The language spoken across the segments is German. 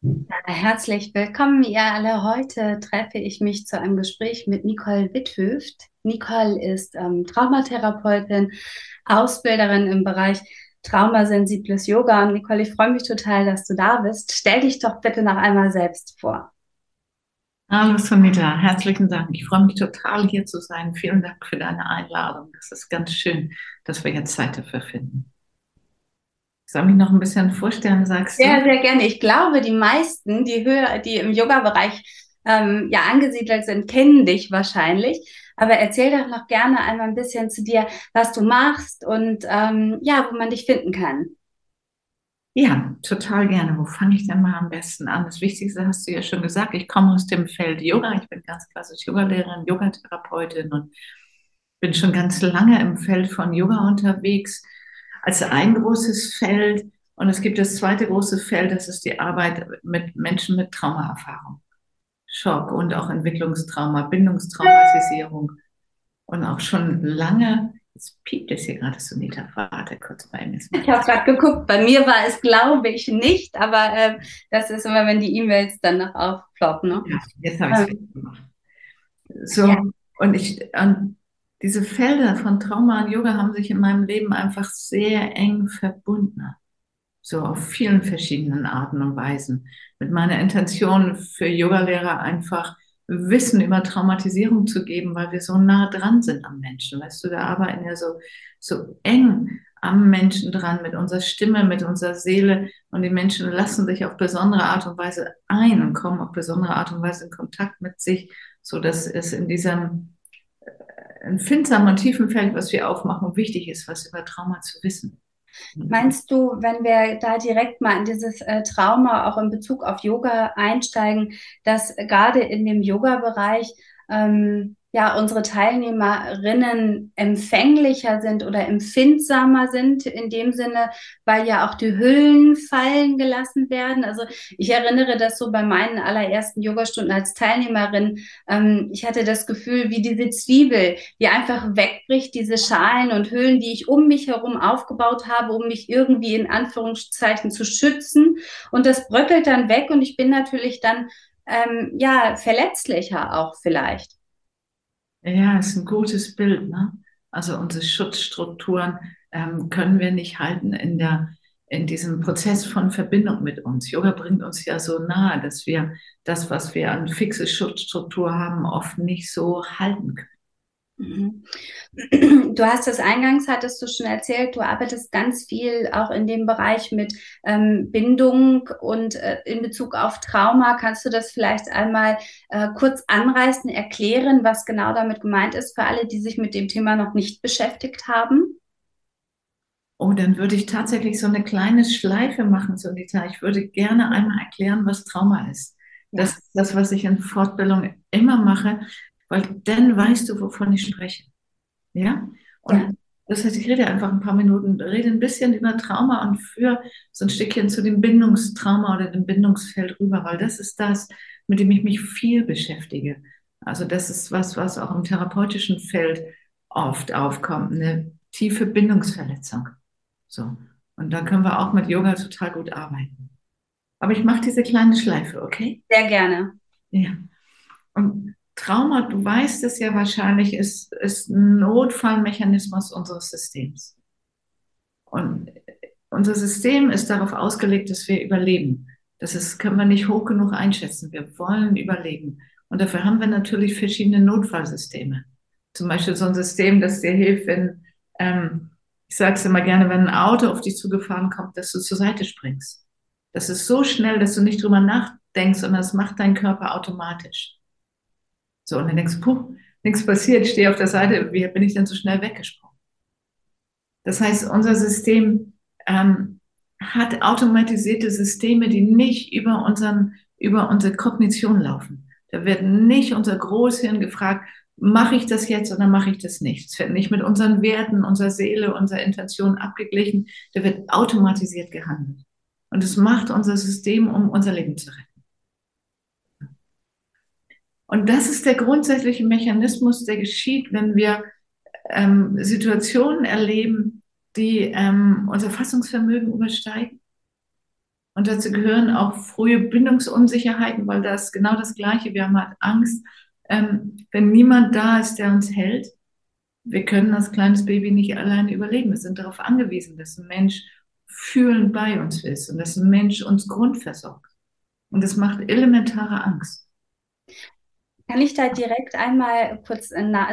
Herzlich willkommen, ihr alle. Heute treffe ich mich zu einem Gespräch mit Nicole Witthöft. Nicole ist ähm, Traumatherapeutin, Ausbilderin im Bereich traumasensibles Yoga. Und Nicole, ich freue mich total, dass du da bist. Stell dich doch bitte noch einmal selbst vor. Hallo Sunita, herzlichen Dank. Ich freue mich total hier zu sein. Vielen Dank für deine Einladung. Das ist ganz schön, dass wir jetzt Zeit dafür finden. Soll mich noch ein bisschen vorstellen, sagst du? Sehr, sehr gerne. Ich glaube, die meisten, die höher, die im Yoga-Bereich ähm, ja angesiedelt sind, kennen dich wahrscheinlich. Aber erzähl doch noch gerne einmal ein bisschen zu dir, was du machst und ähm, ja, wo man dich finden kann. Ja, total gerne. Wo fange ich denn mal am besten an? Das Wichtigste hast du ja schon gesagt. Ich komme aus dem Feld Yoga. Ich bin ganz klassisch Yogalehrerin, Yogatherapeutin und bin schon ganz lange im Feld von Yoga unterwegs als ein großes Feld. Und es gibt das zweite große Feld, das ist die Arbeit mit Menschen mit Traumaerfahrung. Schock und auch Entwicklungstrauma, Bindungstraumatisierung. Und auch schon lange, jetzt piept es hier gerade, Sunita, warte kurz bei mir. Ich habe gerade geguckt, bei mir war es, glaube ich, nicht, aber äh, das ist immer, wenn die E-Mails dann noch aufploppen. Ne? Ja, jetzt habe ich es ähm, gemacht. So, ja. und ich, und diese Felder von Trauma und Yoga haben sich in meinem Leben einfach sehr eng verbunden. So auf vielen verschiedenen Arten und Weisen. Mit meiner Intention für Yogalehrer einfach Wissen über Traumatisierung zu geben, weil wir so nah dran sind am Menschen. Weißt du, wir arbeiten ja so, so eng am Menschen dran, mit unserer Stimme, mit unserer Seele. Und die Menschen lassen sich auf besondere Art und Weise ein und kommen auf besondere Art und Weise in Kontakt mit sich, so dass es in diesem empfindsamen und tiefen Feld, was wir aufmachen, wichtig ist, was über Trauma zu wissen. Meinst du, wenn wir da direkt mal in dieses äh, Trauma auch in Bezug auf Yoga einsteigen, dass gerade in dem Yoga-Bereich ähm, ja, unsere Teilnehmerinnen empfänglicher sind oder empfindsamer sind, in dem Sinne, weil ja auch die Hüllen fallen gelassen werden. Also ich erinnere das so bei meinen allerersten Yogastunden als Teilnehmerin. Ähm, ich hatte das Gefühl, wie diese Zwiebel, die einfach wegbricht, diese Schalen und Hüllen, die ich um mich herum aufgebaut habe, um mich irgendwie in Anführungszeichen zu schützen. Und das bröckelt dann weg und ich bin natürlich dann ähm, ja verletzlicher auch vielleicht. Ja, ist ein gutes Bild. Ne? Also unsere Schutzstrukturen ähm, können wir nicht halten in, der, in diesem Prozess von Verbindung mit uns. Yoga bringt uns ja so nahe, dass wir das, was wir an fixe Schutzstruktur haben, oft nicht so halten können. Mhm. Du hast es eingangs, hattest du schon erzählt, du arbeitest ganz viel auch in dem Bereich mit ähm, Bindung und äh, in Bezug auf Trauma. Kannst du das vielleicht einmal äh, kurz anreißen, erklären, was genau damit gemeint ist für alle, die sich mit dem Thema noch nicht beschäftigt haben? Oh, dann würde ich tatsächlich so eine kleine Schleife machen, Solita. Ich würde gerne einmal erklären, was Trauma ist. Ja. Das ist das, was ich in Fortbildung immer mache weil dann weißt du, wovon ich spreche. Ja? Und ja. das heißt, ich rede einfach ein paar Minuten, rede ein bisschen über Trauma und führe so ein Stückchen zu dem Bindungstrauma oder dem Bindungsfeld rüber, weil das ist das, mit dem ich mich viel beschäftige. Also das ist was, was auch im therapeutischen Feld oft aufkommt, eine tiefe Bindungsverletzung. So. Und da können wir auch mit Yoga total gut arbeiten. Aber ich mache diese kleine Schleife, okay? Sehr gerne. Ja. Und Trauma, du weißt es ja wahrscheinlich, ist, ist ein Notfallmechanismus unseres Systems. Und unser System ist darauf ausgelegt, dass wir überleben. Das ist, können wir nicht hoch genug einschätzen. Wir wollen überleben. Und dafür haben wir natürlich verschiedene Notfallsysteme. Zum Beispiel so ein System, das dir hilft, wenn, ähm, ich sage es immer gerne, wenn ein Auto auf dich zugefahren kommt, dass du zur Seite springst. Das ist so schnell, dass du nicht drüber nachdenkst, sondern das macht dein Körper automatisch. So, und dann denkst du, puh, nichts passiert, ich stehe auf der Seite, wie bin ich denn so schnell weggesprungen? Das heißt, unser System ähm, hat automatisierte Systeme, die nicht über unseren über unsere Kognition laufen. Da wird nicht unser Großhirn gefragt, mache ich das jetzt oder mache ich das nicht? Es wird nicht mit unseren Werten, unserer Seele, unserer Intention abgeglichen. Da wird automatisiert gehandelt. Und es macht unser System, um unser Leben zu retten. Und das ist der grundsätzliche Mechanismus, der geschieht, wenn wir ähm, Situationen erleben, die ähm, unser Fassungsvermögen übersteigen. Und dazu gehören auch frühe Bindungsunsicherheiten, weil das genau das Gleiche. Wir haben halt Angst, ähm, wenn niemand da ist, der uns hält. Wir können als kleines Baby nicht alleine überleben. Wir sind darauf angewiesen, dass ein Mensch fühlend bei uns ist und dass ein Mensch uns grundversorgt. Und das macht elementare Angst. Kann ich da direkt einmal kurz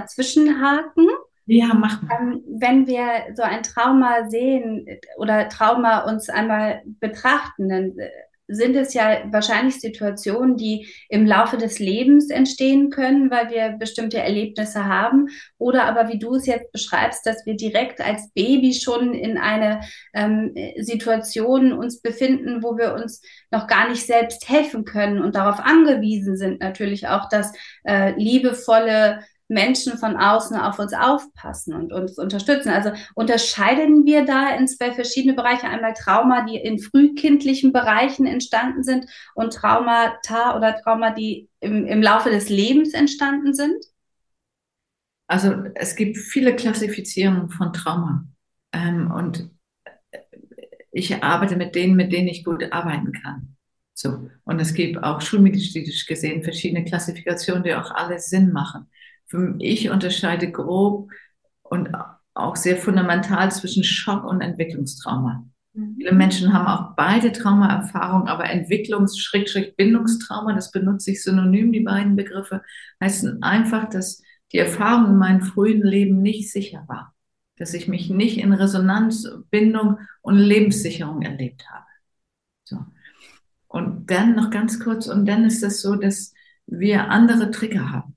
zwischenhaken? Ja, mach mal. Ähm, wenn wir so ein Trauma sehen oder Trauma uns einmal betrachten, dann äh, sind es ja wahrscheinlich Situationen, die im Laufe des Lebens entstehen können, weil wir bestimmte Erlebnisse haben. Oder aber, wie du es jetzt beschreibst, dass wir direkt als Baby schon in eine ähm, Situation uns befinden, wo wir uns noch gar nicht selbst helfen können und darauf angewiesen sind natürlich auch, dass äh, liebevolle Menschen von außen auf uns aufpassen und uns unterstützen. Also unterscheiden wir da in zwei verschiedene Bereiche. Einmal Trauma, die in frühkindlichen Bereichen entstanden sind und Traumata oder Trauma, die im, im Laufe des Lebens entstanden sind? Also es gibt viele Klassifizierungen von Trauma. Ähm, und ich arbeite mit denen, mit denen ich gut arbeiten kann. So. Und es gibt auch schulmedizinisch gesehen verschiedene Klassifikationen, die auch alle Sinn machen ich unterscheide grob und auch sehr fundamental zwischen Schock und Entwicklungstrauma. Mhm. Viele Menschen haben auch beide Traumaerfahrungen, aber Entwicklungs-Bindungstrauma, das benutze ich synonym, die beiden Begriffe, heißen einfach, dass die Erfahrung in meinem frühen Leben nicht sicher war. Dass ich mich nicht in Resonanz, Bindung und Lebenssicherung erlebt habe. So. Und dann noch ganz kurz, und dann ist es das so, dass wir andere Trigger haben.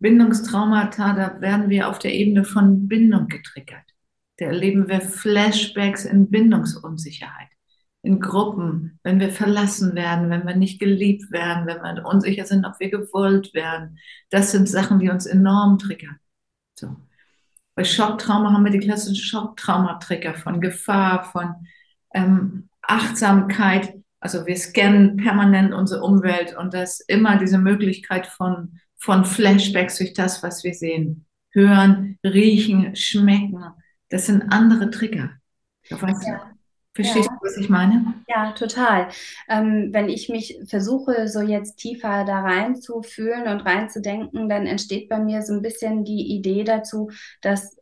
Bindungstraumata, da werden wir auf der Ebene von Bindung getriggert. Da erleben wir Flashbacks in Bindungsunsicherheit, in Gruppen, wenn wir verlassen werden, wenn wir nicht geliebt werden, wenn wir unsicher sind, ob wir gewollt werden. Das sind Sachen, die uns enorm triggern. So. Bei Schocktrauma haben wir die klassischen Schocktrauma-Trigger von Gefahr, von ähm, Achtsamkeit. Also wir scannen permanent unsere Umwelt und das immer diese Möglichkeit von von Flashbacks durch das, was wir sehen, hören, riechen, schmecken. Das sind andere Trigger. Ja. Verstehst ja. du, was ich meine? Ja, total. Ähm, wenn ich mich versuche, so jetzt tiefer da reinzufühlen und reinzudenken, dann entsteht bei mir so ein bisschen die Idee dazu, dass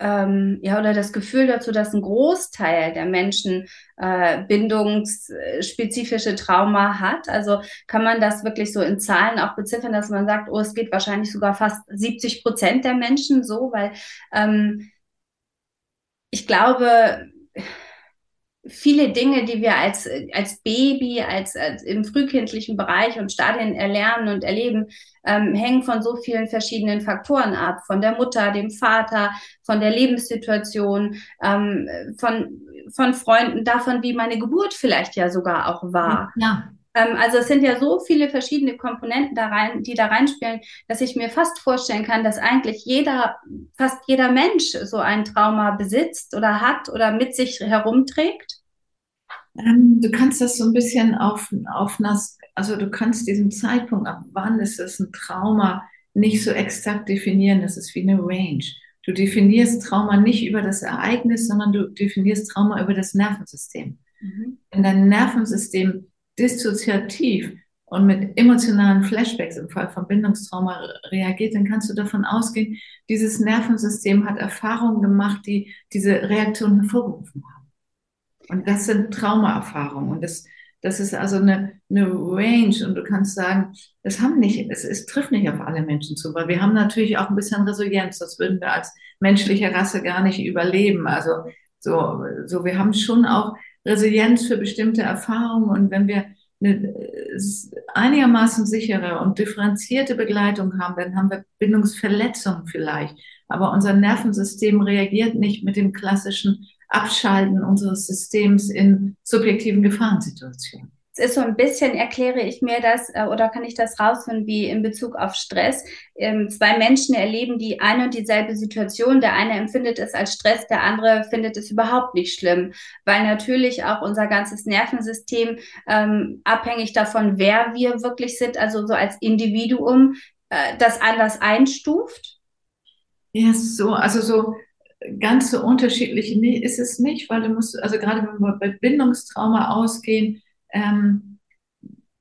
ähm, ja, oder das Gefühl dazu, dass ein Großteil der Menschen äh, bindungsspezifische Trauma hat. Also kann man das wirklich so in Zahlen auch beziffern, dass man sagt, oh, es geht wahrscheinlich sogar fast 70 Prozent der Menschen so, weil ähm, ich glaube, viele Dinge, die wir als, als Baby, als, als im frühkindlichen Bereich und Stadien erlernen und erleben, ähm, hängen von so vielen verschiedenen Faktoren ab. Von der Mutter, dem Vater, von der Lebenssituation, ähm, von, von Freunden, davon, wie meine Geburt vielleicht ja sogar auch war. Ja. Ähm, also es sind ja so viele verschiedene Komponenten da rein, die da reinspielen, dass ich mir fast vorstellen kann, dass eigentlich jeder, fast jeder Mensch so ein Trauma besitzt oder hat oder mit sich herumträgt. Ähm, du kannst das so ein bisschen auf, auf nas, also du kannst diesen Zeitpunkt, ab wann ist es ein Trauma, nicht so exakt definieren. Das ist wie eine Range. Du definierst Trauma nicht über das Ereignis, sondern du definierst Trauma über das Nervensystem. Mhm. Wenn dein Nervensystem dissoziativ und mit emotionalen Flashbacks im Fall von Bindungstrauma reagiert, dann kannst du davon ausgehen, dieses Nervensystem hat Erfahrungen gemacht, die diese Reaktion hervorgerufen haben. Und das sind Traumaerfahrungen. Und das, das ist also eine, eine Range. Und du kannst sagen, es haben nicht, es, es trifft nicht auf alle Menschen zu, weil wir haben natürlich auch ein bisschen Resilienz. Das würden wir als menschliche Rasse gar nicht überleben. Also so, so wir haben schon auch Resilienz für bestimmte Erfahrungen. Und wenn wir eine einigermaßen sichere und differenzierte Begleitung haben, dann haben wir Bindungsverletzungen vielleicht. Aber unser Nervensystem reagiert nicht mit dem klassischen Abschalten unseres Systems in subjektiven Gefahrensituationen. Es ist so ein bisschen, erkläre ich mir das äh, oder kann ich das rausfinden, wie in Bezug auf Stress. Ähm, zwei Menschen erleben die eine und dieselbe Situation. Der eine empfindet es als Stress, der andere findet es überhaupt nicht schlimm, weil natürlich auch unser ganzes Nervensystem ähm, abhängig davon, wer wir wirklich sind, also so als Individuum, äh, das anders einstuft. Ja, so, also so ganz so unterschiedlich ist es nicht, weil du musst, also gerade wenn wir bei Bindungstrauma ausgehen, ähm,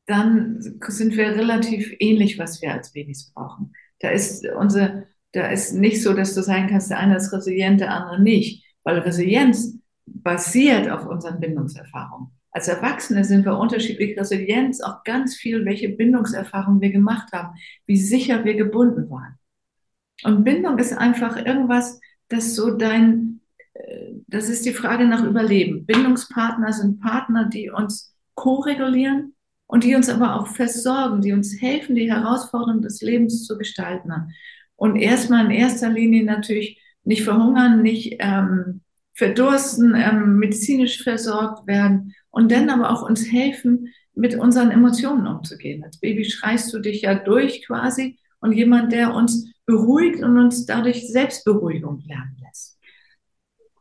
dann sind wir relativ ähnlich, was wir als Babys brauchen. Da ist unsere, da ist nicht so, dass du sagen kannst, der eine ist resilient, der andere nicht, weil Resilienz basiert auf unseren Bindungserfahrungen. Als Erwachsene sind wir unterschiedlich Resilienz, auch ganz viel, welche Bindungserfahrungen wir gemacht haben, wie sicher wir gebunden waren. Und Bindung ist einfach irgendwas, das so dein, äh, das ist die Frage nach Überleben. Bindungspartner sind Partner, die uns ko-regulieren und die uns aber auch versorgen, die uns helfen, die Herausforderungen des Lebens zu gestalten. Und erstmal in erster Linie natürlich nicht verhungern, nicht ähm, verdursten, ähm, medizinisch versorgt werden und dann aber auch uns helfen, mit unseren Emotionen umzugehen. Als Baby schreist du dich ja durch quasi und jemand, der uns beruhigt und uns dadurch Selbstberuhigung lernen lässt.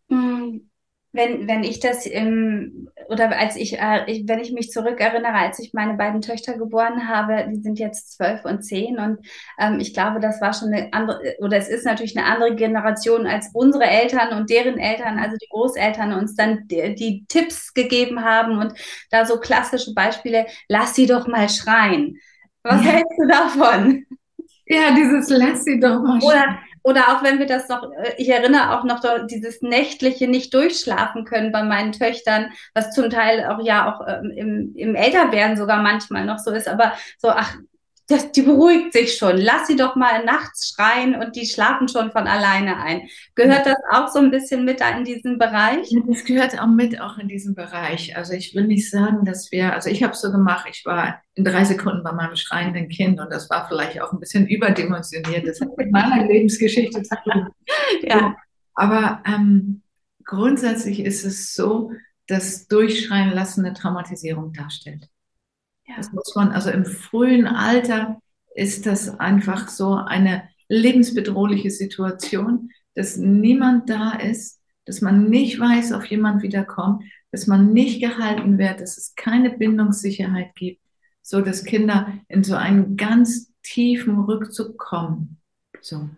Hm wenn, wenn ich das im, oder als ich, äh, ich, wenn ich mich zurückerinnere, als ich meine beiden Töchter geboren habe, die sind jetzt zwölf und zehn und ähm, ich glaube, das war schon eine andere, oder es ist natürlich eine andere Generation als unsere Eltern und deren Eltern, also die Großeltern uns dann die, die Tipps gegeben haben und da so klassische Beispiele, lass sie doch mal schreien. Was ja. hältst du davon? Ja, dieses lass sie doch mal. Oder oder auch wenn wir das noch, äh, ich erinnere auch noch dieses nächtliche nicht durchschlafen können bei meinen Töchtern, was zum Teil auch ja auch ähm, im, im Älterwerden sogar manchmal noch so ist, aber so, ach, das, die beruhigt sich schon. Lass sie doch mal nachts schreien und die schlafen schon von alleine ein. Gehört das auch so ein bisschen mit in diesen Bereich? Das gehört auch mit auch in diesen Bereich. Also ich will nicht sagen, dass wir, also ich habe es so gemacht, ich war in drei Sekunden bei meinem schreienden Kind und das war vielleicht auch ein bisschen überdimensioniert. Das hat mit meiner Lebensgeschichte zu tun. Ja. Aber ähm, grundsätzlich ist es so, dass Durchschreien lassen eine Traumatisierung darstellt. Ja. Das muss man, also im frühen Alter ist das einfach so eine lebensbedrohliche Situation, dass niemand da ist, dass man nicht weiß, ob jemand wiederkommt, dass man nicht gehalten wird, dass es keine Bindungssicherheit gibt, so dass Kinder in so einen ganz tiefen Rückzug kommen. So.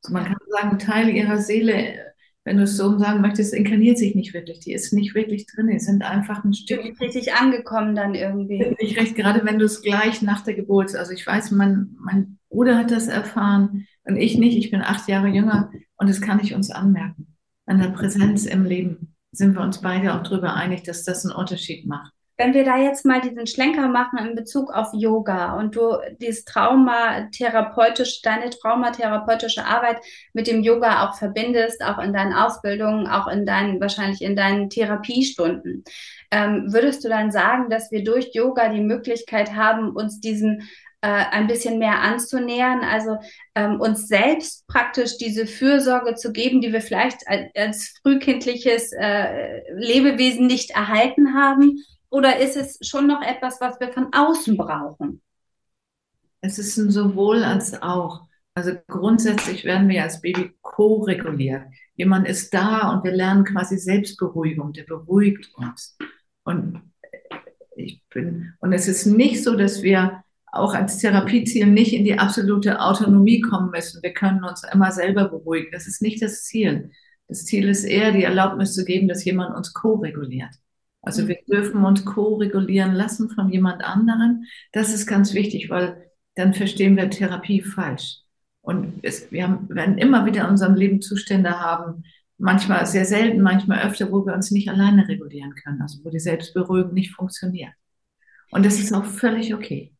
so man kann sagen, Teil ihrer Seele wenn du es so sagen möchtest, inkarniert sich nicht wirklich. Die ist nicht wirklich drin. Die sind einfach ein Stück. Nicht richtig angekommen dann irgendwie. Nicht recht, gerade wenn du es gleich nach der Geburt, also ich weiß, mein, mein Bruder hat das erfahren und ich nicht. Ich bin acht Jahre jünger und das kann ich uns anmerken. An der Präsenz im Leben sind wir uns beide auch darüber einig, dass das einen Unterschied macht. Wenn wir da jetzt mal diesen Schlenker machen in Bezug auf Yoga und du dieses Traumatherapeutisch, deine traumatherapeutische Arbeit mit dem Yoga auch verbindest, auch in deinen Ausbildungen, auch in deinen, wahrscheinlich in deinen Therapiestunden, ähm, würdest du dann sagen, dass wir durch Yoga die Möglichkeit haben, uns diesem äh, ein bisschen mehr anzunähern, also ähm, uns selbst praktisch diese Fürsorge zu geben, die wir vielleicht als, als frühkindliches äh, Lebewesen nicht erhalten haben oder ist es schon noch etwas, was wir von außen brauchen? Es ist ein sowohl als auch. Also grundsätzlich werden wir als Baby ko-reguliert. Jemand ist da und wir lernen quasi Selbstberuhigung, der beruhigt uns. Und ich bin, und es ist nicht so, dass wir auch als Therapieziel nicht in die absolute Autonomie kommen müssen. Wir können uns immer selber beruhigen. Das ist nicht das Ziel. Das Ziel ist eher, die Erlaubnis zu geben, dass jemand uns ko-reguliert. Also wir dürfen uns ko-regulieren lassen von jemand anderem. Das ist ganz wichtig, weil dann verstehen wir Therapie falsch. Und es, wir haben, werden immer wieder in unserem Leben Zustände haben, manchmal sehr selten, manchmal öfter, wo wir uns nicht alleine regulieren können, also wo die Selbstberuhigung nicht funktioniert. Und das ist auch völlig okay.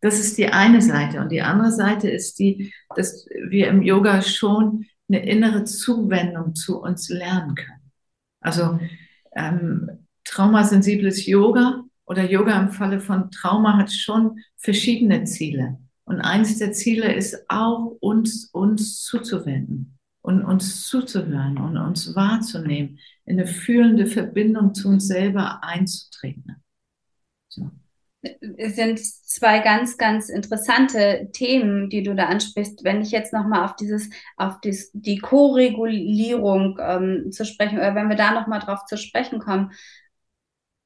Das ist die eine Seite. Und die andere Seite ist die, dass wir im Yoga schon eine innere Zuwendung zu uns lernen können. Also ähm, traumasensibles Yoga oder Yoga im Falle von Trauma hat schon verschiedene Ziele. Und eines der Ziele ist auch, uns, uns zuzuwenden und uns zuzuhören und uns wahrzunehmen, in eine fühlende Verbindung zu uns selber einzutreten. So. Es sind zwei ganz, ganz interessante Themen, die du da ansprichst. Wenn ich jetzt nochmal auf dieses, auf dies, die Co-Regulierung ähm, zu sprechen, oder wenn wir da nochmal drauf zu sprechen kommen,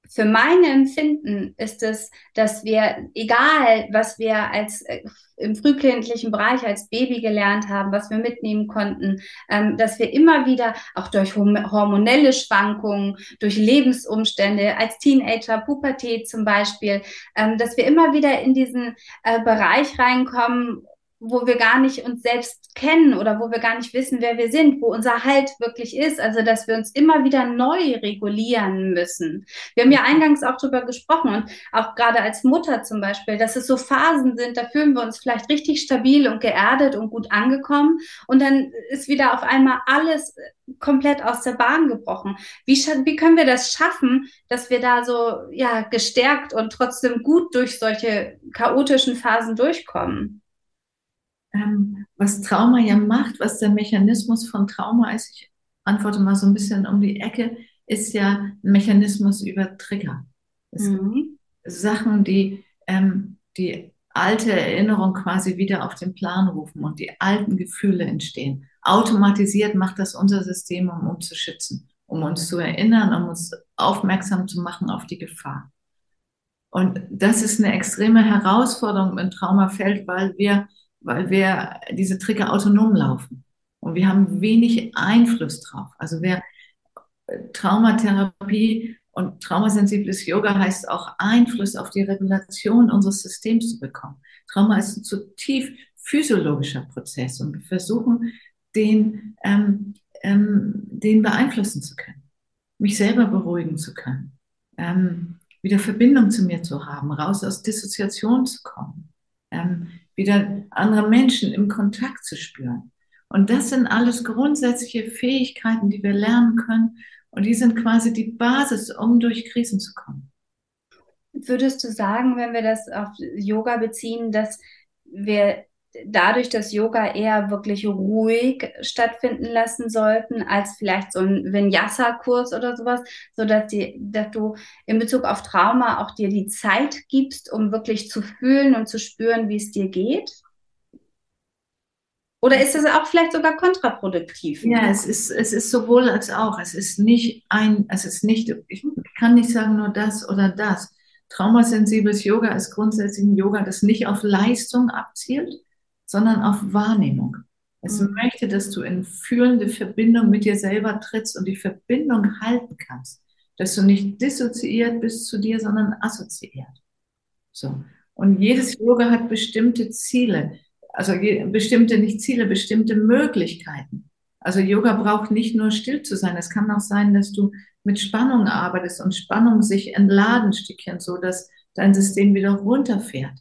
für mein Empfinden ist es, dass wir, egal was wir als äh, im frühkindlichen Bereich als Baby gelernt haben, was wir mitnehmen konnten, ähm, dass wir immer wieder auch durch hormonelle Schwankungen, durch Lebensumstände, als Teenager, Pubertät zum Beispiel, ähm, dass wir immer wieder in diesen äh, Bereich reinkommen, wo wir gar nicht uns selbst kennen oder wo wir gar nicht wissen, wer wir sind, wo unser Halt wirklich ist. Also, dass wir uns immer wieder neu regulieren müssen. Wir haben ja eingangs auch darüber gesprochen und auch gerade als Mutter zum Beispiel, dass es so Phasen sind, da fühlen wir uns vielleicht richtig stabil und geerdet und gut angekommen und dann ist wieder auf einmal alles komplett aus der Bahn gebrochen. Wie, wie können wir das schaffen, dass wir da so, ja, gestärkt und trotzdem gut durch solche chaotischen Phasen durchkommen? Ähm, was Trauma ja macht, was der Mechanismus von Trauma ist, ich antworte mal so ein bisschen um die Ecke, ist ja ein Mechanismus über Trigger. Mhm. Sachen, die ähm, die alte Erinnerung quasi wieder auf den Plan rufen und die alten Gefühle entstehen. Automatisiert macht das unser System, um uns zu schützen, um uns zu erinnern, um uns aufmerksam zu machen auf die Gefahr. Und das ist eine extreme Herausforderung im Traumafeld, weil wir weil wir diese Trigger autonom laufen. Und wir haben wenig Einfluss drauf. Also wer äh, Traumatherapie und traumasensibles Yoga heißt auch Einfluss auf die Regulation unseres Systems zu bekommen. Trauma ist ein zutiefst physiologischer Prozess und wir versuchen, den, ähm, ähm, den beeinflussen zu können, mich selber beruhigen zu können, ähm, wieder Verbindung zu mir zu haben, raus aus Dissoziation zu kommen, ähm, wieder andere Menschen im Kontakt zu spüren. Und das sind alles grundsätzliche Fähigkeiten, die wir lernen können. Und die sind quasi die Basis, um durch Krisen zu kommen. Würdest du sagen, wenn wir das auf Yoga beziehen, dass wir dadurch dass Yoga eher wirklich ruhig stattfinden lassen sollten, als vielleicht so ein Vinyasa-Kurs oder sowas, so dass die, dass du in Bezug auf Trauma auch dir die Zeit gibst, um wirklich zu fühlen und zu spüren, wie es dir geht? Oder ist es auch vielleicht sogar kontraproduktiv? Ja, es ist, es ist sowohl als auch. Es ist nicht ein, es ist nicht, ich kann nicht sagen nur das oder das. Traumasensibles Yoga ist grundsätzlich ein Yoga, das nicht auf Leistung abzielt, sondern auf Wahrnehmung. Es mhm. möchte, dass du in fühlende Verbindung mit dir selber trittst und die Verbindung halten kannst. Dass du nicht dissoziiert bist zu dir, sondern assoziiert. So. Und jedes Yoga hat bestimmte Ziele. Also bestimmte, nicht Ziele, bestimmte Möglichkeiten. Also Yoga braucht nicht nur still zu sein. Es kann auch sein, dass du mit Spannung arbeitest und Spannung sich entladen Stückchen, so dass dein System wieder runterfährt.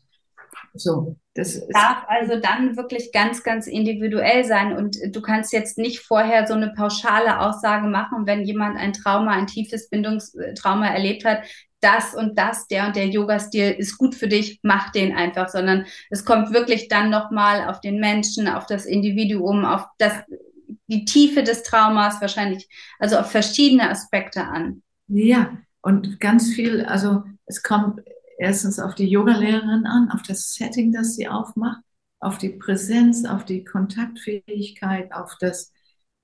So, das darf also dann wirklich ganz, ganz individuell sein. Und du kannst jetzt nicht vorher so eine pauschale Aussage machen, wenn jemand ein Trauma, ein tiefes Bindungstrauma erlebt hat, das und das, der und der Yoga-Stil ist gut für dich, mach den einfach, sondern es kommt wirklich dann nochmal auf den Menschen, auf das Individuum, auf das, die Tiefe des Traumas wahrscheinlich, also auf verschiedene Aspekte an. Ja, und ganz viel, also es kommt erstens auf die Yogalehrerin an, auf das Setting, das sie aufmacht, auf die Präsenz, auf die Kontaktfähigkeit, auf das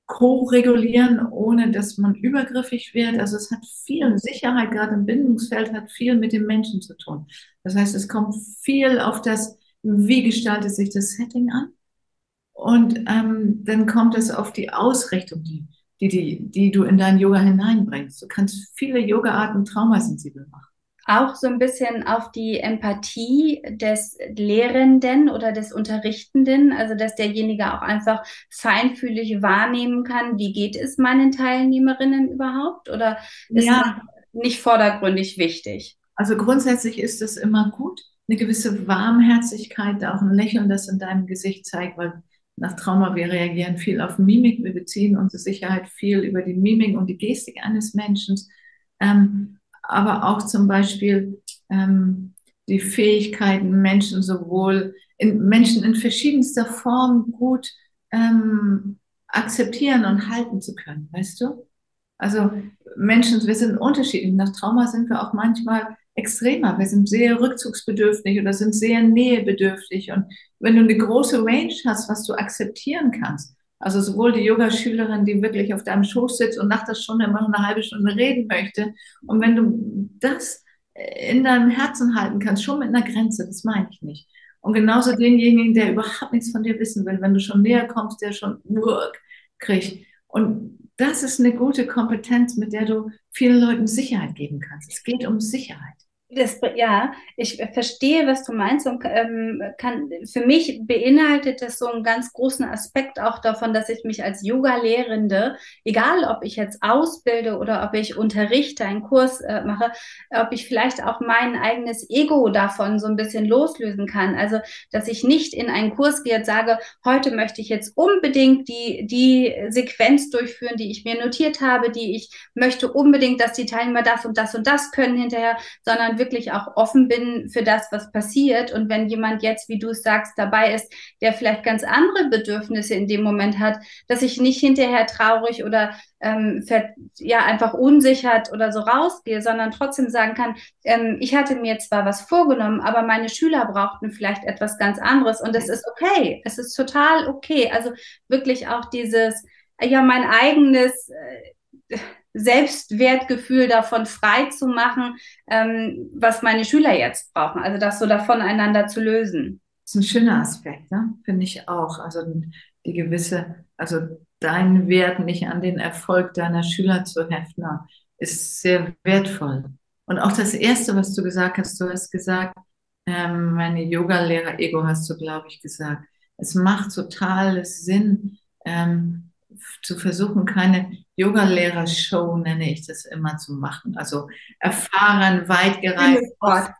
Co-regulieren, ohne dass man übergriffig wird. Also es hat viel Sicherheit, gerade im Bindungsfeld, hat viel mit dem Menschen zu tun. Das heißt, es kommt viel auf das, wie gestaltet sich das Setting an. Und ähm, dann kommt es auf die Ausrichtung, die, die, die, die du in dein Yoga hineinbringst. Du kannst viele Yoga-Arten traumasensibel machen auch so ein bisschen auf die Empathie des Lehrenden oder des Unterrichtenden, also dass derjenige auch einfach feinfühlig wahrnehmen kann, wie geht es meinen Teilnehmerinnen überhaupt oder ist ja. das nicht vordergründig wichtig? Also grundsätzlich ist es immer gut, eine gewisse Warmherzigkeit, auch ein Lächeln, das in deinem Gesicht zeigt, weil nach Trauma wir reagieren viel auf Mimik, wir beziehen unsere Sicherheit viel über die Mimik und die Gestik eines Menschen. Ähm, aber auch zum Beispiel ähm, die Fähigkeiten, Menschen sowohl in Menschen in verschiedenster Form gut ähm, akzeptieren und halten zu können, weißt du? Also Menschen, wir sind unterschiedlich. Nach Trauma sind wir auch manchmal extremer. Wir sind sehr rückzugsbedürftig oder sind sehr nähebedürftig. Und wenn du eine große Range hast, was du akzeptieren kannst, also sowohl die Yogaschülerin, die wirklich auf deinem Schoß sitzt und nach der Stunde immer noch eine halbe Stunde reden möchte. Und wenn du das in deinem Herzen halten kannst, schon mit einer Grenze, das meine ich nicht. Und genauso denjenigen, der überhaupt nichts von dir wissen will, wenn du schon näher kommst, der schon Work kriegt. Und das ist eine gute Kompetenz, mit der du vielen Leuten Sicherheit geben kannst. Es geht um Sicherheit. Das, ja, ich verstehe, was du meinst und ähm, kann, für mich beinhaltet das so einen ganz großen Aspekt auch davon, dass ich mich als Yoga-Lehrende, egal ob ich jetzt ausbilde oder ob ich unterrichte, einen Kurs äh, mache, ob ich vielleicht auch mein eigenes Ego davon so ein bisschen loslösen kann. Also, dass ich nicht in einen Kurs gehe und sage, heute möchte ich jetzt unbedingt die, die Sequenz durchführen, die ich mir notiert habe, die ich möchte unbedingt, dass die Teilnehmer das und das und das können hinterher, sondern wirklich auch offen bin für das, was passiert. Und wenn jemand jetzt, wie du es sagst, dabei ist, der vielleicht ganz andere Bedürfnisse in dem Moment hat, dass ich nicht hinterher traurig oder ähm, ja einfach unsichert oder so rausgehe, sondern trotzdem sagen kann, ähm, ich hatte mir zwar was vorgenommen, aber meine Schüler brauchten vielleicht etwas ganz anderes und es ist okay, es ist total okay. Also wirklich auch dieses, ja, mein eigenes äh, Selbstwertgefühl davon frei zu machen, ähm, was meine Schüler jetzt brauchen. Also das so davon einander zu lösen. Das ist ein schöner Aspekt, ne? finde ich auch. Also die gewisse, also dein Wert nicht an den Erfolg deiner Schüler zu heften, ist sehr wertvoll. Und auch das Erste, was du gesagt hast, du hast gesagt, ähm, meine Yoga-Lehrer-Ego hast du, glaube ich, gesagt. Es macht total Sinn, ähm, zu versuchen, keine Yoga-Lehrer-Show, nenne ich das immer, zu machen. Also erfahren, weit gereift,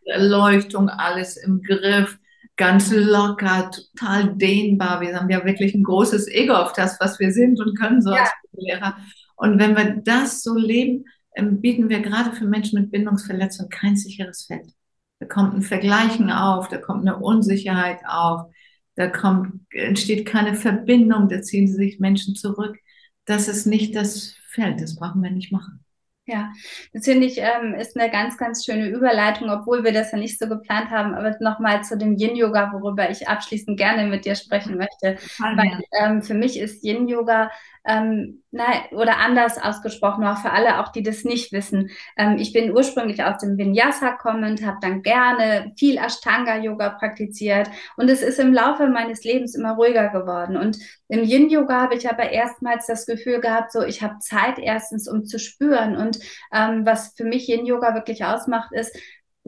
Erleuchtung, alles im Griff, ganz locker, total dehnbar. Wir haben ja wirklich ein großes Ego auf das, was wir sind und können so ja. als Lehrer. Und wenn wir das so leben, ähm, bieten wir gerade für Menschen mit Bindungsverletzung kein sicheres Feld. Da kommt ein Vergleichen auf, da kommt eine Unsicherheit auf, da kommt, entsteht keine Verbindung, da ziehen sich Menschen zurück. Das ist nicht das Feld, das brauchen wir nicht machen. Ja, das finde ich ähm, ist eine ganz, ganz schöne Überleitung, obwohl wir das ja nicht so geplant haben, aber nochmal zu dem Yin-Yoga, worüber ich abschließend gerne mit dir sprechen möchte. Weil ähm, für mich ist Yin-Yoga ähm, na, oder anders ausgesprochen, auch für alle, auch die das nicht wissen. Ähm, ich bin ursprünglich aus dem Vinyasa kommend, habe dann gerne viel Ashtanga-Yoga praktiziert und es ist im Laufe meines Lebens immer ruhiger geworden. Und im Yin-Yoga habe ich aber erstmals das Gefühl gehabt, so ich habe Zeit erstens, um zu spüren. Und ähm, was für mich Yin-Yoga wirklich ausmacht, ist,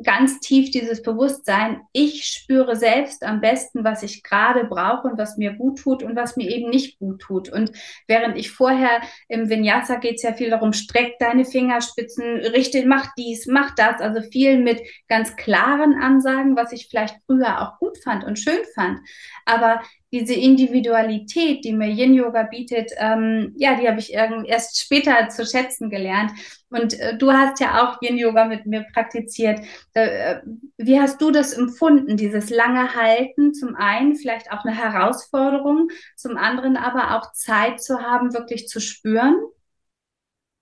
ganz tief dieses Bewusstsein, ich spüre selbst am besten, was ich gerade brauche und was mir gut tut und was mir eben nicht gut tut. Und während ich vorher im Vinyasa geht es ja viel darum, streck deine Fingerspitzen, richte, mach dies, mach das, also viel mit ganz klaren Ansagen, was ich vielleicht früher auch gut fand und schön fand. Aber diese Individualität, die mir Yin Yoga bietet, ähm, ja, die habe ich erst später zu schätzen gelernt. Und äh, du hast ja auch Yin Yoga mit mir praktiziert. Äh, wie hast du das empfunden, dieses lange Halten? Zum einen vielleicht auch eine Herausforderung, zum anderen aber auch Zeit zu haben, wirklich zu spüren?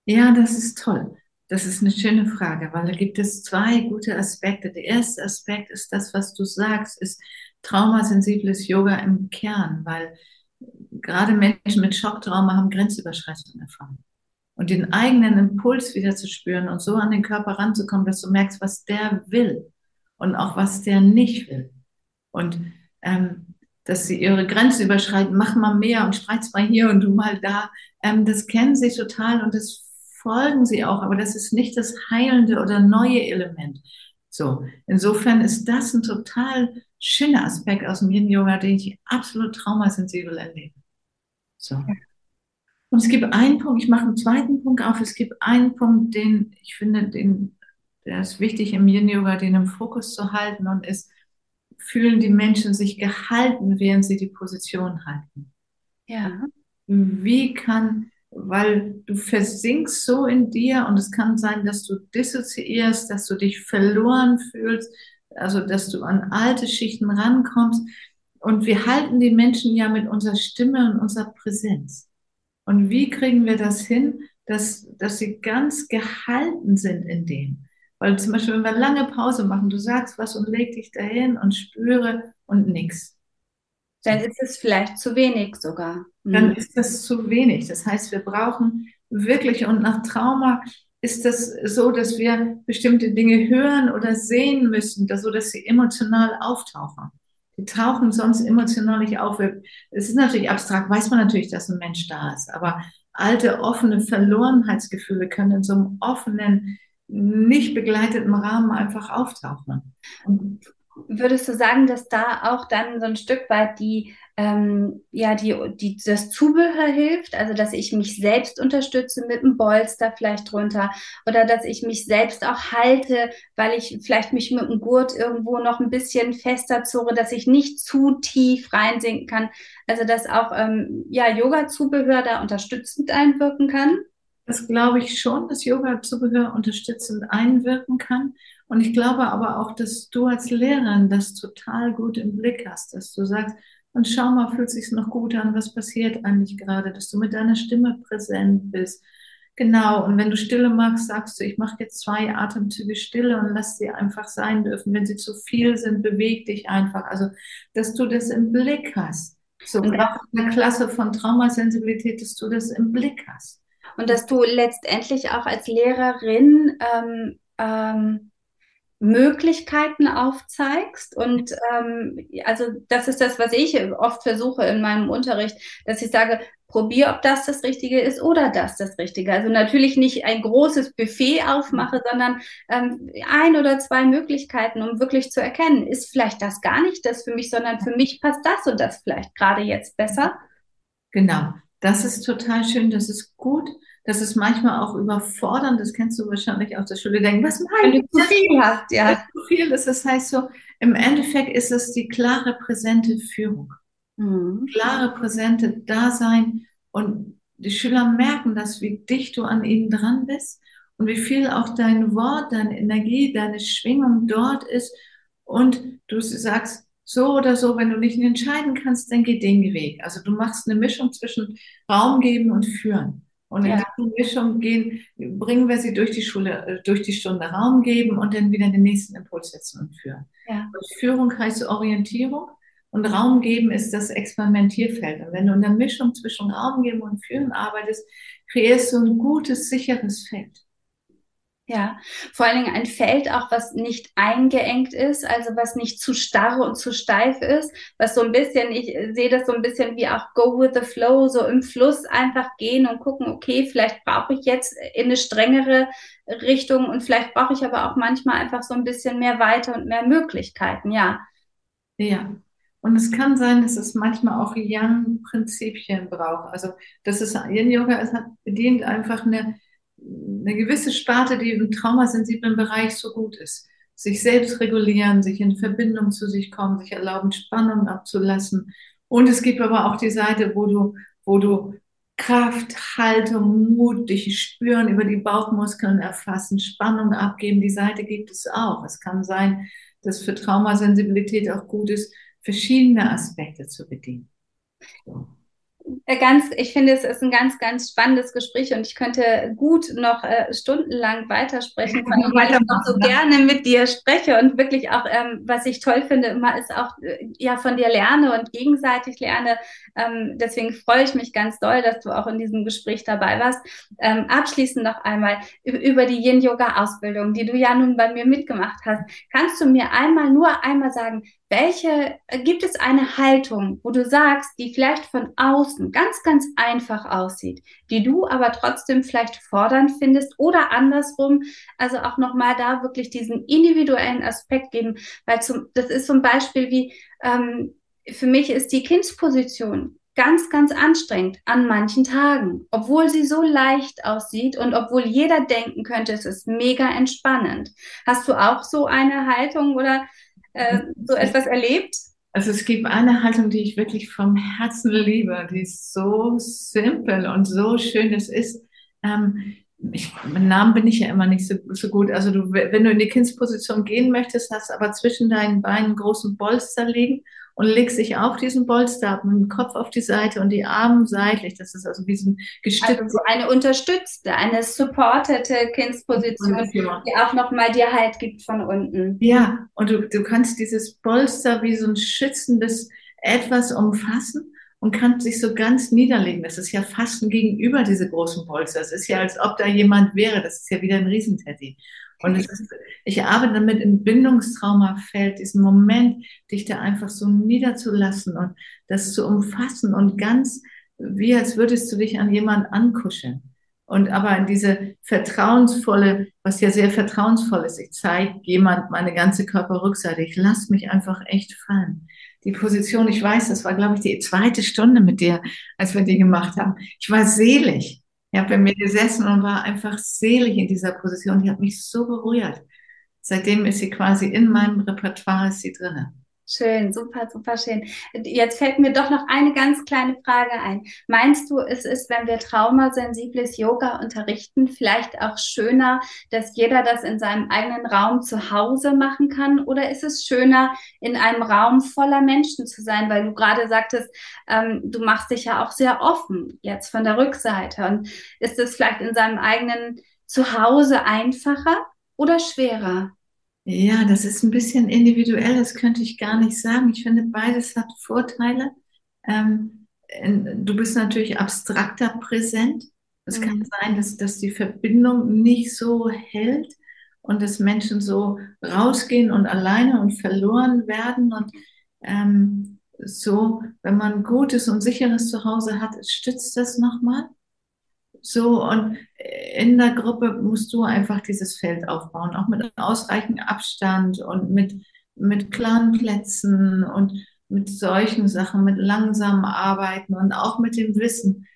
Ja, das ist toll. Das ist eine schöne Frage, weil da gibt es zwei gute Aspekte. Der erste Aspekt ist das, was du sagst, ist, traumasensibles Yoga im Kern, weil gerade Menschen mit Schocktrauma haben Grenzüberschreitung erfahren. Und den eigenen Impuls wieder zu spüren und so an den Körper ranzukommen, dass du merkst, was der will und auch was der nicht will. Und ähm, dass sie ihre Grenze überschreiten, mach mal mehr und streit's mal hier und du mal da. Ähm, das kennen sie total und das folgen sie auch, aber das ist nicht das heilende oder neue Element. So, insofern ist das ein total schöner Aspekt aus dem Yin-Yoga, den ich absolut traumasensibel erlebe. So. Und es gibt einen Punkt, ich mache einen zweiten Punkt auf, es gibt einen Punkt, den ich finde, den, der ist wichtig im Yin-Yoga, den im Fokus zu halten und ist, fühlen die Menschen sich gehalten, während sie die Position halten. Ja. Wie kann, weil du versinkst so in dir und es kann sein, dass du dissoziierst, dass du dich verloren fühlst, also dass du an alte Schichten rankommst. Und wir halten die Menschen ja mit unserer Stimme und unserer Präsenz. Und wie kriegen wir das hin, dass, dass sie ganz gehalten sind in dem. Weil zum Beispiel, wenn wir lange Pause machen, du sagst was und leg dich dahin und spüre und nix. Dann ist es vielleicht zu wenig sogar. Mhm. Dann ist das zu wenig. Das heißt, wir brauchen wirklich, und nach Trauma ist das so, dass wir bestimmte Dinge hören oder sehen müssen, so dass sie emotional auftauchen. Die tauchen sonst emotional nicht auf. Es ist natürlich abstrakt, weiß man natürlich, dass ein Mensch da ist, aber alte, offene Verlorenheitsgefühle können in so einem offenen, nicht begleiteten Rahmen einfach auftauchen. Und Würdest du sagen, dass da auch dann so ein Stück weit die, ähm, ja, die, die, das Zubehör hilft? Also, dass ich mich selbst unterstütze mit einem Bolster vielleicht drunter oder dass ich mich selbst auch halte, weil ich vielleicht mich mit einem Gurt irgendwo noch ein bisschen fester zurre, dass ich nicht zu tief reinsinken kann. Also, dass auch, ähm, ja, Yoga-Zubehör da unterstützend einwirken kann? Das glaube ich schon, dass Yoga-Zubehör unterstützend einwirken kann. Und ich glaube aber auch, dass du als Lehrerin das total gut im Blick hast, dass du sagst, und schau mal, fühlt sich noch gut an, was passiert eigentlich gerade, dass du mit deiner Stimme präsent bist. Genau, und wenn du Stille magst, sagst du, ich mache jetzt zwei Atemzüge Stille und lass sie einfach sein dürfen. Wenn sie zu viel sind, beweg dich einfach. Also, dass du das im Blick hast. So, auch in der Klasse von Traumasensibilität, dass du das im Blick hast. Und dass du letztendlich auch als Lehrerin ähm, ähm, Möglichkeiten aufzeigst. Und ähm, also das ist das, was ich oft versuche in meinem Unterricht, dass ich sage, probier, ob das das Richtige ist oder das das Richtige. Also natürlich nicht ein großes Buffet aufmache, sondern ähm, ein oder zwei Möglichkeiten, um wirklich zu erkennen, ist vielleicht das gar nicht das für mich, sondern für mich passt das und das vielleicht gerade jetzt besser. Genau, das ist total schön, das ist gut das ist manchmal auch überfordernd, das kennst du wahrscheinlich aus der Schule, denken, was meinst du? zu viel hast, ja. Zu viel ist, das heißt so, im Endeffekt ist es die klare, präsente Führung. Mhm. Klare, präsente Dasein und die Schüler merken das, wie dicht du an ihnen dran bist und wie viel auch dein Wort, deine Energie, deine Schwingung dort ist und du sagst, so oder so, wenn du nicht entscheiden kannst, dann geh den Weg. Also du machst eine Mischung zwischen Raum geben und führen. Und in ja. dieser Mischung gehen, bringen wir sie durch die Schule, äh, durch die Stunde Raum geben und dann wieder den nächsten Impuls setzen und führen. Ja. Und Führung heißt Orientierung und Raum geben ist das Experimentierfeld. Und wenn du in der Mischung zwischen Raum geben und Führen arbeitest, kreierst du ein gutes, sicheres Feld. Ja, vor allen Dingen ein Feld auch, was nicht eingeengt ist, also was nicht zu starr und zu steif ist, was so ein bisschen, ich sehe das so ein bisschen wie auch go with the flow, so im Fluss einfach gehen und gucken, okay, vielleicht brauche ich jetzt in eine strengere Richtung und vielleicht brauche ich aber auch manchmal einfach so ein bisschen mehr Weite und mehr Möglichkeiten, ja. Ja. Und es kann sein, dass es manchmal auch Yang-Prinzipien braucht. Also, das ist, Yin-Yoga bedient einfach eine, eine gewisse Sparte, die im traumasensiblen Bereich so gut ist. Sich selbst regulieren, sich in Verbindung zu sich kommen, sich erlauben, Spannung abzulassen. Und es gibt aber auch die Seite, wo du, wo du Kraft, Haltung, Mut, dich spüren, über die Bauchmuskeln erfassen, Spannung abgeben. Die Seite gibt es auch. Es kann sein, dass für Traumasensibilität auch gut ist, verschiedene Aspekte zu bedienen. So. Äh, ganz, ich finde, es ist ein ganz, ganz spannendes Gespräch und ich könnte gut noch äh, stundenlang weitersprechen, weil ich noch so gerne mit dir spreche und wirklich auch, ähm, was ich toll finde, immer ist auch, äh, ja, von dir lerne und gegenseitig lerne. Ähm, deswegen freue ich mich ganz doll, dass du auch in diesem Gespräch dabei warst. Ähm, abschließend noch einmal über die Yin-Yoga-Ausbildung, die du ja nun bei mir mitgemacht hast. Kannst du mir einmal, nur einmal sagen, welche, äh, gibt es eine Haltung, wo du sagst, die vielleicht von außen ganz, ganz einfach aussieht, die du aber trotzdem vielleicht fordernd findest oder andersrum, also auch nochmal da wirklich diesen individuellen Aspekt geben, weil zum, das ist zum Beispiel wie, ähm, für mich ist die Kindsposition ganz, ganz anstrengend an manchen Tagen, obwohl sie so leicht aussieht und obwohl jeder denken könnte, es ist mega entspannend. Hast du auch so eine Haltung oder äh, so etwas erlebt? Also es gibt eine Haltung, die ich wirklich vom Herzen liebe, die ist so simpel und so schön. Es ist, ähm, ich, mit Namen bin ich ja immer nicht so, so gut. Also du, wenn du in die Kindsposition gehen möchtest, hast aber zwischen deinen Beinen einen großen Bolster liegen und legst dich auf diesen Bolster ab, mit dem Kopf auf die Seite und die Arme seitlich. Das ist also wie so ein gestützte. Also so eine unterstützte, eine supportete Kindsposition, die auch nochmal dir Halt gibt von unten. Ja, und du, du kannst dieses Bolster wie so ein schützendes etwas umfassen und kann sich so ganz niederlegen. Das ist ja fast gegenüber diese großen Polster. Es ist ja, als ob da jemand wäre. Das ist ja wieder ein Riesenteddy. Und ist, ich arbeite damit im Bindungstraumafeld, diesen Moment, dich da einfach so niederzulassen und das zu umfassen und ganz wie als würdest du dich an jemanden ankuscheln. Und aber in diese vertrauensvolle, was ja sehr vertrauensvoll ist, ich zeige jemand meine ganze Körperrückseite, ich lasse mich einfach echt fallen die Position, ich weiß, das war, glaube ich, die zweite Stunde mit dir, als wir die gemacht haben. Ich war selig. Ich habe bei mir gesessen und war einfach selig in dieser Position. Die hat mich so berührt. Seitdem ist sie quasi in meinem Repertoire, ist sie drinne. Schön, super, super schön. Jetzt fällt mir doch noch eine ganz kleine Frage ein. Meinst du, es ist, wenn wir traumasensibles Yoga unterrichten, vielleicht auch schöner, dass jeder das in seinem eigenen Raum zu Hause machen kann? Oder ist es schöner, in einem Raum voller Menschen zu sein? Weil du gerade sagtest, ähm, du machst dich ja auch sehr offen jetzt von der Rückseite. Und ist es vielleicht in seinem eigenen Zuhause einfacher oder schwerer? Ja, das ist ein bisschen individuell, das könnte ich gar nicht sagen. Ich finde, beides hat Vorteile. Ähm, du bist natürlich abstrakter präsent. Es mhm. kann sein, dass, dass die Verbindung nicht so hält und dass Menschen so rausgehen und alleine und verloren werden. Und ähm, so, wenn man ein gutes und sicheres Zuhause hat, stützt das nochmal. So, und in der Gruppe musst du einfach dieses Feld aufbauen, auch mit ausreichend Abstand und mit, mit klaren Plätzen und mit solchen Sachen, mit langsamem Arbeiten und auch mit dem Wissen,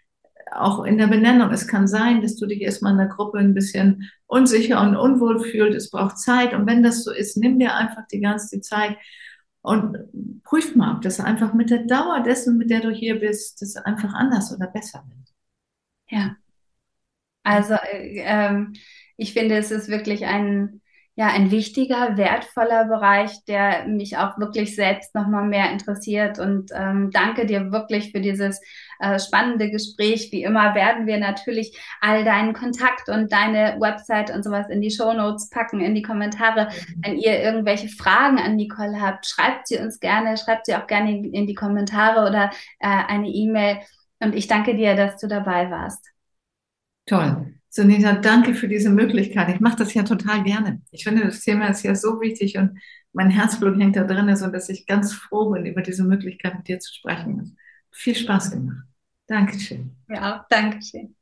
auch in der Benennung. Es kann sein, dass du dich erstmal in der Gruppe ein bisschen unsicher und unwohl fühlst. Es braucht Zeit. Und wenn das so ist, nimm dir einfach die ganze Zeit und prüf mal, ob das einfach mit der Dauer dessen, mit der du hier bist, das einfach anders oder besser wird. Ja. Also äh, ähm, ich finde, es ist wirklich ein, ja, ein wichtiger, wertvoller Bereich, der mich auch wirklich selbst nochmal mehr interessiert. Und ähm, danke dir wirklich für dieses äh, spannende Gespräch. Wie immer werden wir natürlich all deinen Kontakt und deine Website und sowas in die Show Notes packen, in die Kommentare. Mhm. Wenn ihr irgendwelche Fragen an Nicole habt, schreibt sie uns gerne, schreibt sie auch gerne in die Kommentare oder äh, eine E-Mail. Und ich danke dir, dass du dabei warst. Toll. Sunita, danke für diese Möglichkeit. Ich mache das ja total gerne. Ich finde, das Thema ist ja so wichtig und mein Herzblut hängt da drin, so dass ich ganz froh bin, über diese Möglichkeit mit dir zu sprechen. Viel Spaß gemacht. Dankeschön. Ja, Dankeschön.